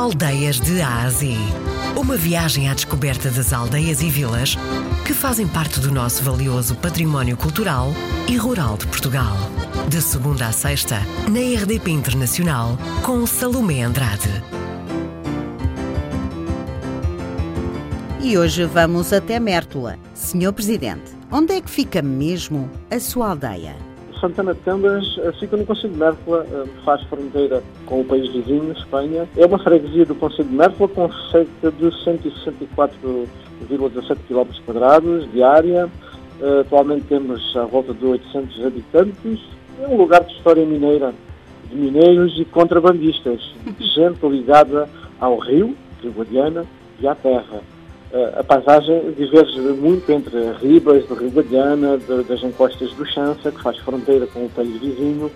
Aldeias de A a Z. Uma viagem à descoberta das aldeias e vilas que fazem parte do nosso valioso património cultural e rural de Portugal. De segunda a sexta, na RDP Internacional, com Salomé Andrade. E hoje vamos até Mértola. Senhor Presidente, onde é que fica mesmo a sua aldeia? Santana de Cambas eh, fica no Conselho de Mértola, eh, faz fronteira com o país vizinho, Espanha. É uma freguesia do Conselho de Mértola com cerca de 164,17 km de área. Eh, atualmente temos à volta de 800 habitantes. É um lugar de história mineira, de mineiros e contrabandistas, gente ligada ao rio, Rio Guadiana, e à terra. Eh, a paisagem diverge muito entre ribas do Rio Guadiana, das encostas do Chança, que faz fronteira com o país vizinho,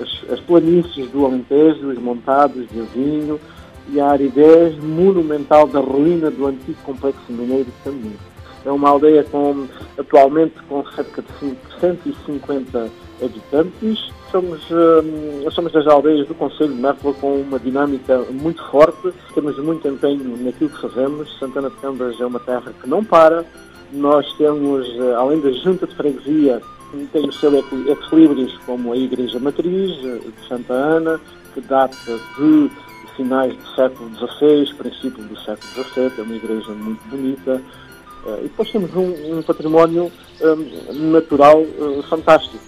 as, as planícies do Alentejo, os montados de Avinho e a aridez monumental da ruína do antigo complexo mineiro de Caminho. É uma aldeia com, atualmente com cerca de 150 habitantes. Somos, uh, somos das aldeias do Conselho de Mértola com uma dinâmica muito forte, temos muito empenho naquilo que fazemos. Santana de Cambas é uma terra que não para. Nós temos, uh, além da junta de freguesia, tem o seu como a Igreja Matriz uh, de Santa Ana, que data de finais do século XVI, princípio do século XVII, é uma igreja muito bonita. Uh, e depois temos um, um património um, natural uh, fantástico.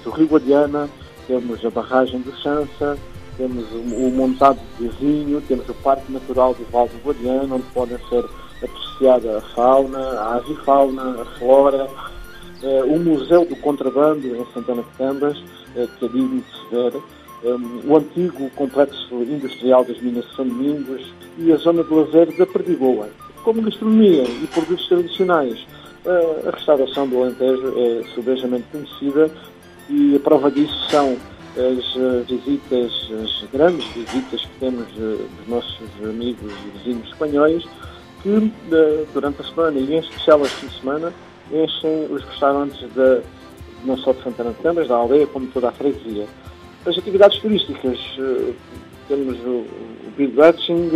Uh, do Rio Guadiana, temos a barragem do Chança, temos o, o montado de vinho, temos o Parque Natural do Val do Guadiana, onde podem ser apreciada a fauna, a avifauna, a flora, o Museu do Contrabando em Santana de Cambas, que é digno de se ver, um, o antigo complexo industrial das Minas de São Domingos e a zona de lazer da Perdigoa como gastronomia e produtos tradicionais. A restauração do Alentejo é subejamente conhecida e a prova disso são as eh, visitas, as grandes visitas que temos eh, dos nossos amigos e vizinhos espanhóis, que eh, durante a semana e em especial este fim de semana enchem os restaurantes de, não só de Santana de Câmaras, da aldeia, como toda a freguesia. As atividades turísticas, temos o, o birdwatching,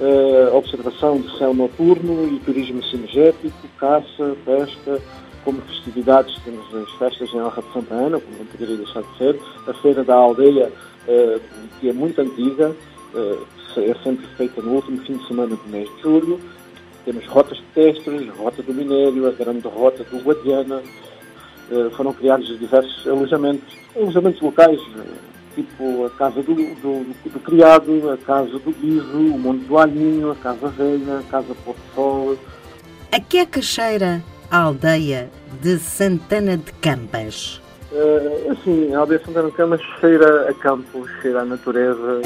uh, observação do céu noturno e turismo cinegético, caça, pesca, como festividades temos as festas em Honra de Santa Ana, como não poderia deixar de ser, a Feira da Aldeia, uh, que é muito antiga, uh, é sempre feita no último fim de semana do mês de julho, temos rotas pedestres, rota do minério, a grande rota do Guadiana, foram criados diversos alojamentos, alojamentos locais, tipo a casa do, do, do, criado, a casa do guiso, o Monte do Alhinho, a casa velha, a casa Porto Sol. Aqui é que a aldeia de Santana de Campas? Uh, assim, a aldeia de Santana de Campas cheira a campo, cheira à natureza.